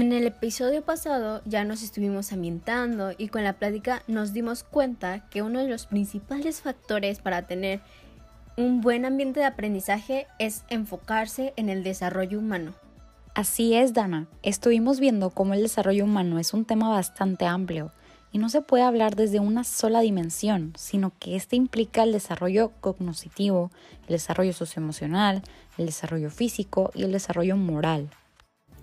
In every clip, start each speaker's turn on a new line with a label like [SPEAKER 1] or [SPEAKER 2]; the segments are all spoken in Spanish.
[SPEAKER 1] En el episodio pasado ya nos estuvimos ambientando y con la plática nos dimos cuenta que uno de los principales factores para tener un buen ambiente de aprendizaje es enfocarse en el desarrollo humano.
[SPEAKER 2] Así es, Dana. Estuvimos viendo cómo el desarrollo humano es un tema bastante amplio y no se puede hablar desde una sola dimensión, sino que este implica el desarrollo cognitivo, el desarrollo socioemocional, el desarrollo físico y el desarrollo moral.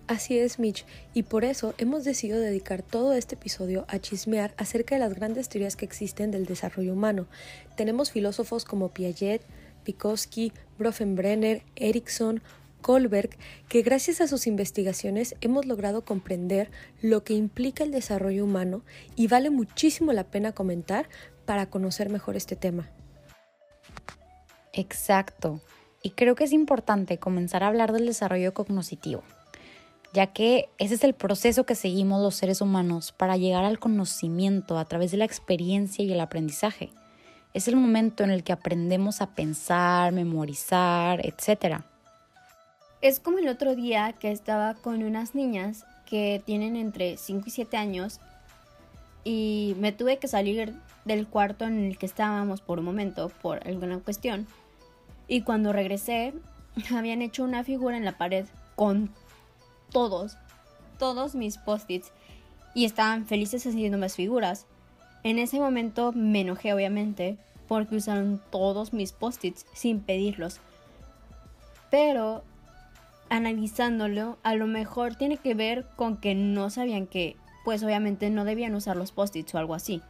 [SPEAKER 3] Así es, Mitch, y por eso hemos decidido dedicar todo este episodio a chismear acerca de las grandes teorías que existen del desarrollo humano. Tenemos filósofos como Piaget, Vygotsky, Bronfenbrenner, Erickson, Kohlberg, que gracias a sus investigaciones hemos logrado comprender lo que implica el desarrollo humano y vale muchísimo la pena comentar para conocer mejor este tema.
[SPEAKER 2] Exacto, y creo que es importante comenzar a hablar del desarrollo cognitivo ya que ese es el proceso que seguimos los seres humanos para llegar al conocimiento a través de la experiencia y el aprendizaje. Es el momento en el que aprendemos a pensar, memorizar, etc.
[SPEAKER 1] Es como el otro día que estaba con unas niñas que tienen entre 5 y 7 años y me tuve que salir del cuarto en el que estábamos por un momento por alguna cuestión y cuando regresé habían hecho una figura en la pared con todos, todos mis post-its y estaban felices haciendo más figuras. En ese momento me enojé obviamente porque usaron todos mis post-its sin pedirlos. Pero analizándolo, a lo mejor tiene que ver con que no sabían que, pues obviamente no debían usar los post-its o algo así.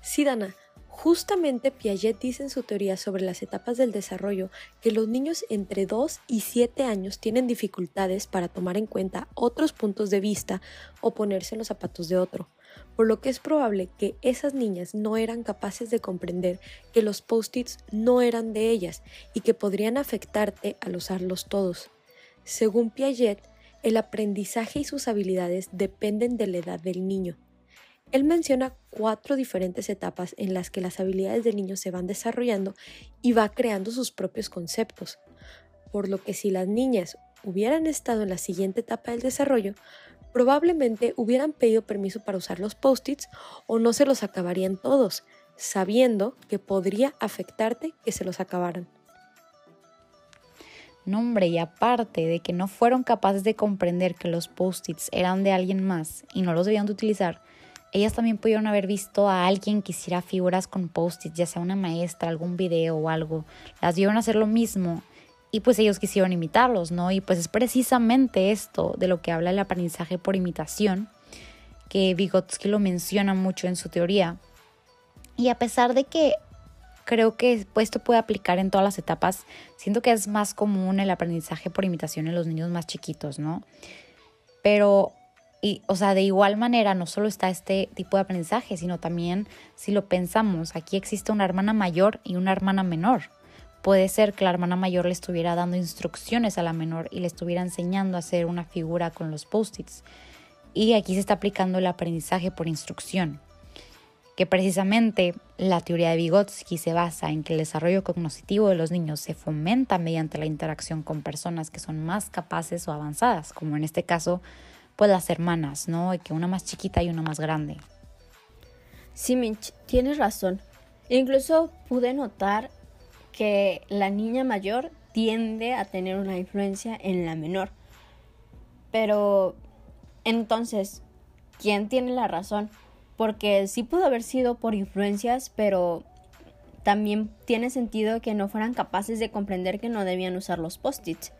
[SPEAKER 3] Sí, Dana, Justamente Piaget dice en su teoría sobre las etapas del desarrollo que los niños entre 2 y 7 años tienen dificultades para tomar en cuenta otros puntos de vista o ponerse en los zapatos de otro, por lo que es probable que esas niñas no eran capaces de comprender que los post-its no eran de ellas y que podrían afectarte al usarlos todos. Según Piaget, el aprendizaje y sus habilidades dependen de la edad del niño. Él menciona cuatro diferentes etapas en las que las habilidades del niño se van desarrollando y va creando sus propios conceptos, por lo que si las niñas hubieran estado en la siguiente etapa del desarrollo, probablemente hubieran pedido permiso para usar los post-its o no se los acabarían todos, sabiendo que podría afectarte que se los acabaran.
[SPEAKER 2] Nombre y aparte de que no fueron capaces de comprender que los post-its eran de alguien más y no los debían de utilizar, ellas también pudieron haber visto a alguien que hiciera figuras con post-its, ya sea una maestra, algún video o algo. Las vieron hacer lo mismo y pues ellos quisieron imitarlos, ¿no? Y pues es precisamente esto de lo que habla el aprendizaje por imitación, que Vygotsky lo menciona mucho en su teoría. Y a pesar de que creo que esto puede aplicar en todas las etapas, siento que es más común el aprendizaje por imitación en los niños más chiquitos, ¿no? Pero y, o sea, de igual manera, no solo está este tipo de aprendizaje, sino también, si lo pensamos, aquí existe una hermana mayor y una hermana menor. Puede ser que la hermana mayor le estuviera dando instrucciones a la menor y le estuviera enseñando a hacer una figura con los post-its. Y aquí se está aplicando el aprendizaje por instrucción, que precisamente la teoría de Vygotsky se basa en que el desarrollo cognitivo de los niños se fomenta mediante la interacción con personas que son más capaces o avanzadas, como en este caso pues las hermanas, ¿no? Y que una más chiquita y una más grande.
[SPEAKER 1] Sí, Mitch, tienes razón. Incluso pude notar que la niña mayor tiende a tener una influencia en la menor. Pero entonces, ¿quién tiene la razón? Porque sí pudo haber sido por influencias, pero también tiene sentido que no fueran capaces de comprender que no debían usar los post-its.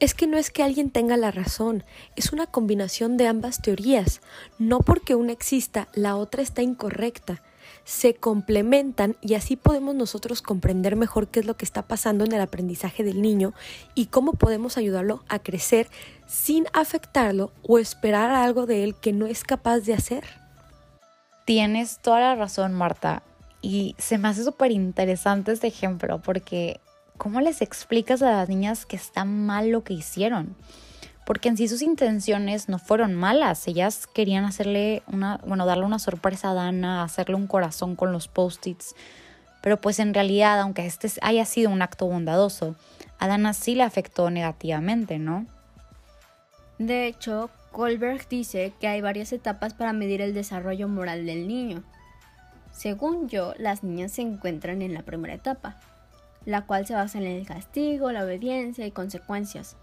[SPEAKER 3] Es que no es que alguien tenga la razón, es una combinación de ambas teorías. No porque una exista, la otra está incorrecta. Se complementan y así podemos nosotros comprender mejor qué es lo que está pasando en el aprendizaje del niño y cómo podemos ayudarlo a crecer sin afectarlo o esperar algo de él que no es capaz de hacer.
[SPEAKER 2] Tienes toda la razón, Marta. Y se me hace súper interesante este ejemplo porque ¿cómo les explicas a las niñas que está mal lo que hicieron? Porque en sí sus intenciones no fueron malas, ellas querían hacerle una, bueno, darle una sorpresa a Dana, hacerle un corazón con los post-its, pero pues en realidad, aunque este haya sido un acto bondadoso, a Dana sí le afectó negativamente, ¿no?
[SPEAKER 1] De hecho, Goldberg dice que hay varias etapas para medir el desarrollo moral del niño. Según yo, las niñas se encuentran en la primera etapa, la cual se basa en el castigo, la obediencia y consecuencias.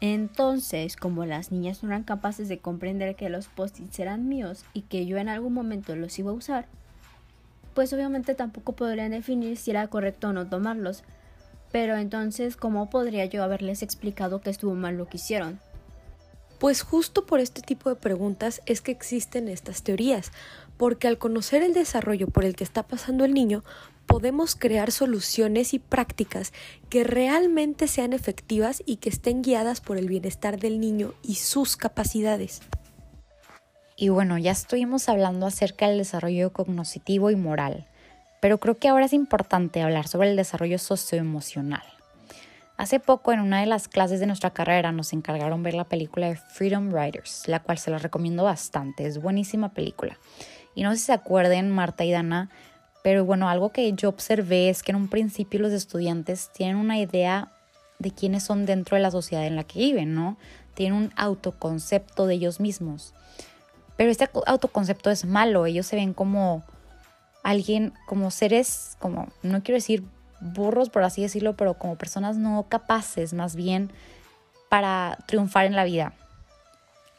[SPEAKER 1] Entonces, como las niñas no eran capaces de comprender que los post-its eran míos y que yo en algún momento los iba a usar, pues obviamente tampoco podrían definir si era correcto o no tomarlos. Pero entonces, ¿cómo podría yo haberles explicado que estuvo mal lo que hicieron?
[SPEAKER 3] Pues justo por este tipo de preguntas es que existen estas teorías, porque al conocer el desarrollo por el que está pasando el niño, podemos crear soluciones y prácticas que realmente sean efectivas y que estén guiadas por el bienestar del niño y sus capacidades.
[SPEAKER 2] Y bueno, ya estuvimos hablando acerca del desarrollo cognitivo y moral, pero creo que ahora es importante hablar sobre el desarrollo socioemocional. Hace poco en una de las clases de nuestra carrera nos encargaron ver la película de Freedom Riders, la cual se la recomiendo bastante, es buenísima película. Y no sé si se acuerden, Marta y Dana, pero bueno, algo que yo observé es que en un principio los estudiantes tienen una idea de quiénes son dentro de la sociedad en la que viven, ¿no? Tienen un autoconcepto de ellos mismos. Pero este autoconcepto es malo, ellos se ven como alguien, como seres, como, no quiero decir burros, por así decirlo, pero como personas no capaces más bien para triunfar en la vida.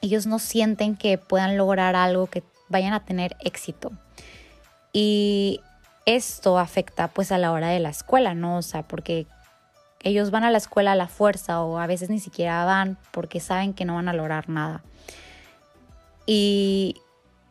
[SPEAKER 2] Ellos no sienten que puedan lograr algo, que vayan a tener éxito. Y esto afecta pues a la hora de la escuela, ¿no? O sea, porque ellos van a la escuela a la fuerza o a veces ni siquiera van porque saben que no van a lograr nada. Y,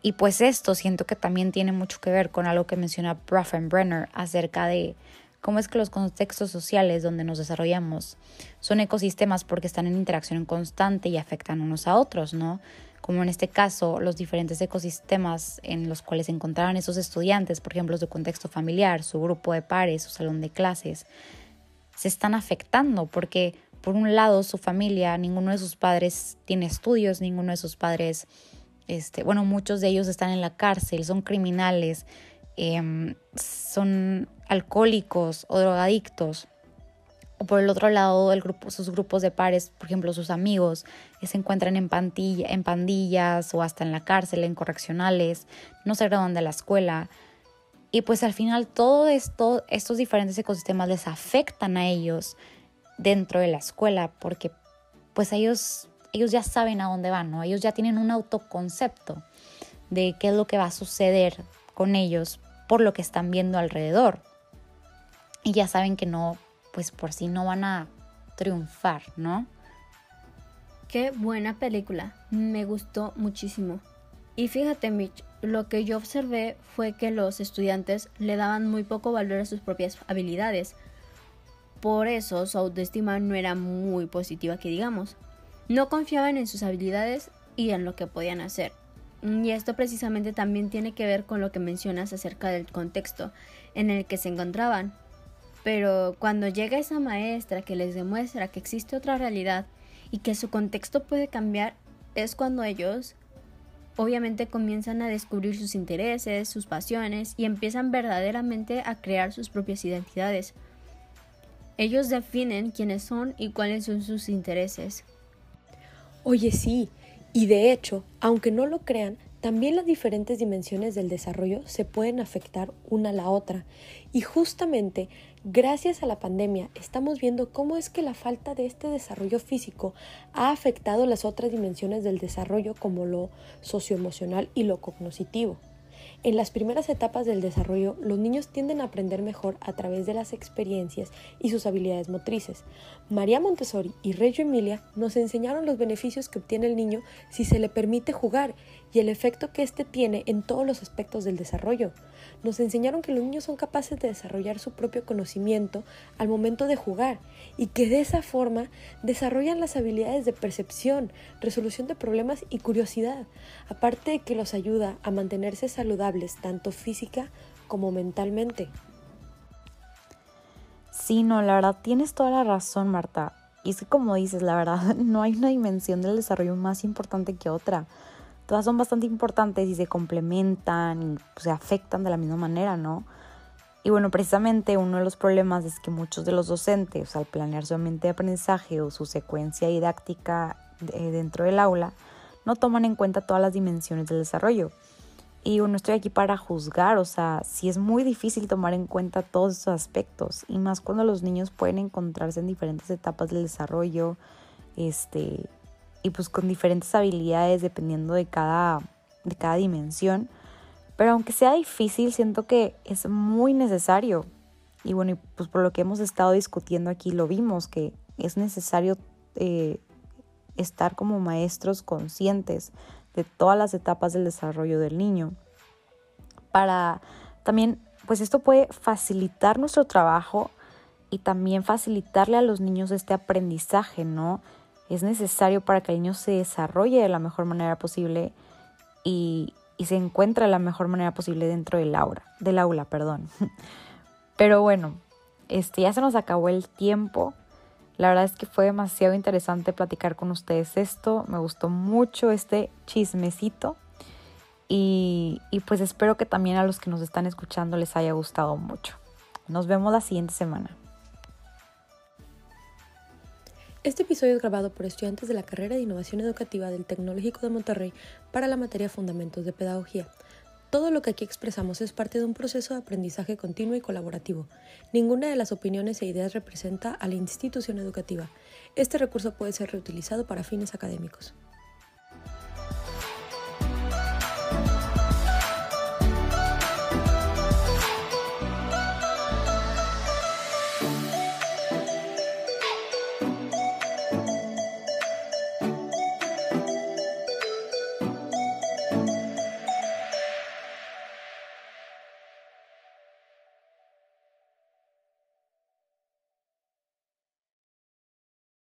[SPEAKER 2] y pues esto siento que también tiene mucho que ver con algo que menciona Brenner acerca de cómo es que los contextos sociales donde nos desarrollamos son ecosistemas porque están en interacción constante y afectan unos a otros, ¿no? Como en este caso, los diferentes ecosistemas en los cuales se encontraban esos estudiantes, por ejemplo, su contexto familiar, su grupo de pares, su salón de clases, se están afectando porque, por un lado, su familia, ninguno de sus padres tiene estudios, ninguno de sus padres, este, bueno, muchos de ellos están en la cárcel, son criminales, Em, son alcohólicos o drogadictos. O por el otro lado, el grupo, sus grupos de pares, por ejemplo, sus amigos, que se encuentran en, en pandillas o hasta en la cárcel, en correccionales, no se graduan de la escuela. Y pues al final todo esto, estos diferentes ecosistemas les afectan a ellos dentro de la escuela porque pues ellos, ellos ya saben a dónde van, ¿no? Ellos ya tienen un autoconcepto de qué es lo que va a suceder con ellos por lo que están viendo alrededor. Y ya saben que no, pues por sí no van a triunfar, ¿no?
[SPEAKER 1] Qué buena película, me gustó muchísimo. Y fíjate, Mitch, lo que yo observé fue que los estudiantes le daban muy poco valor a sus propias habilidades. Por eso su autoestima no era muy positiva, que digamos. No confiaban en sus habilidades y en lo que podían hacer. Y esto precisamente también tiene que ver con lo que mencionas acerca del contexto en el que se encontraban. Pero cuando llega esa maestra que les demuestra que existe otra realidad y que su contexto puede cambiar, es cuando ellos obviamente comienzan a descubrir sus intereses, sus pasiones y empiezan verdaderamente a crear sus propias identidades. Ellos definen quiénes son y cuáles son sus intereses.
[SPEAKER 3] Oye, sí, y de hecho, aunque no lo crean, también las diferentes dimensiones del desarrollo se pueden afectar una a la otra. Y justamente gracias a la pandemia estamos viendo cómo es que la falta de este desarrollo físico ha afectado las otras dimensiones del desarrollo como lo socioemocional y lo cognitivo. En las primeras etapas del desarrollo, los niños tienden a aprender mejor a través de las experiencias y sus habilidades motrices. María Montessori y Reggio Emilia nos enseñaron los beneficios que obtiene el niño si se le permite jugar y el efecto que éste tiene en todos los aspectos del desarrollo. Nos enseñaron que los niños son capaces de desarrollar su propio conocimiento al momento de jugar y que de esa forma desarrollan las habilidades de percepción, resolución de problemas y curiosidad, aparte de que los ayuda a mantenerse saludables tanto física como mentalmente.
[SPEAKER 2] Sí, no, la verdad tienes toda la razón, Marta. Y es que como dices, la verdad, no hay una dimensión del desarrollo más importante que otra todas son bastante importantes y se complementan y se afectan de la misma manera, ¿no? Y bueno, precisamente uno de los problemas es que muchos de los docentes, al planear su ambiente de aprendizaje o su secuencia didáctica eh, dentro del aula, no toman en cuenta todas las dimensiones del desarrollo. Y no estoy aquí para juzgar, o sea, sí es muy difícil tomar en cuenta todos esos aspectos, y más cuando los niños pueden encontrarse en diferentes etapas del desarrollo, este, y pues con diferentes habilidades dependiendo de cada, de cada dimensión. Pero aunque sea difícil, siento que es muy necesario. Y bueno, pues por lo que hemos estado discutiendo aquí lo vimos, que es necesario eh, estar como maestros conscientes de todas las etapas del desarrollo del niño. Para también, pues esto puede facilitar nuestro trabajo y también facilitarle a los niños este aprendizaje, ¿no? Es necesario para que el niño se desarrolle de la mejor manera posible y, y se encuentre de la mejor manera posible dentro del aula, del aula, perdón. Pero bueno, este ya se nos acabó el tiempo. La verdad es que fue demasiado interesante platicar con ustedes esto. Me gustó mucho este chismecito. Y, y, pues espero que también a los que nos están escuchando les haya gustado mucho. Nos vemos la siguiente semana.
[SPEAKER 3] Este episodio es grabado por estudiantes de la carrera de Innovación Educativa del Tecnológico de Monterrey para la materia Fundamentos de Pedagogía. Todo lo que aquí expresamos es parte de un proceso de aprendizaje continuo y colaborativo. Ninguna de las opiniones e ideas representa a la institución educativa. Este recurso puede ser reutilizado para fines académicos.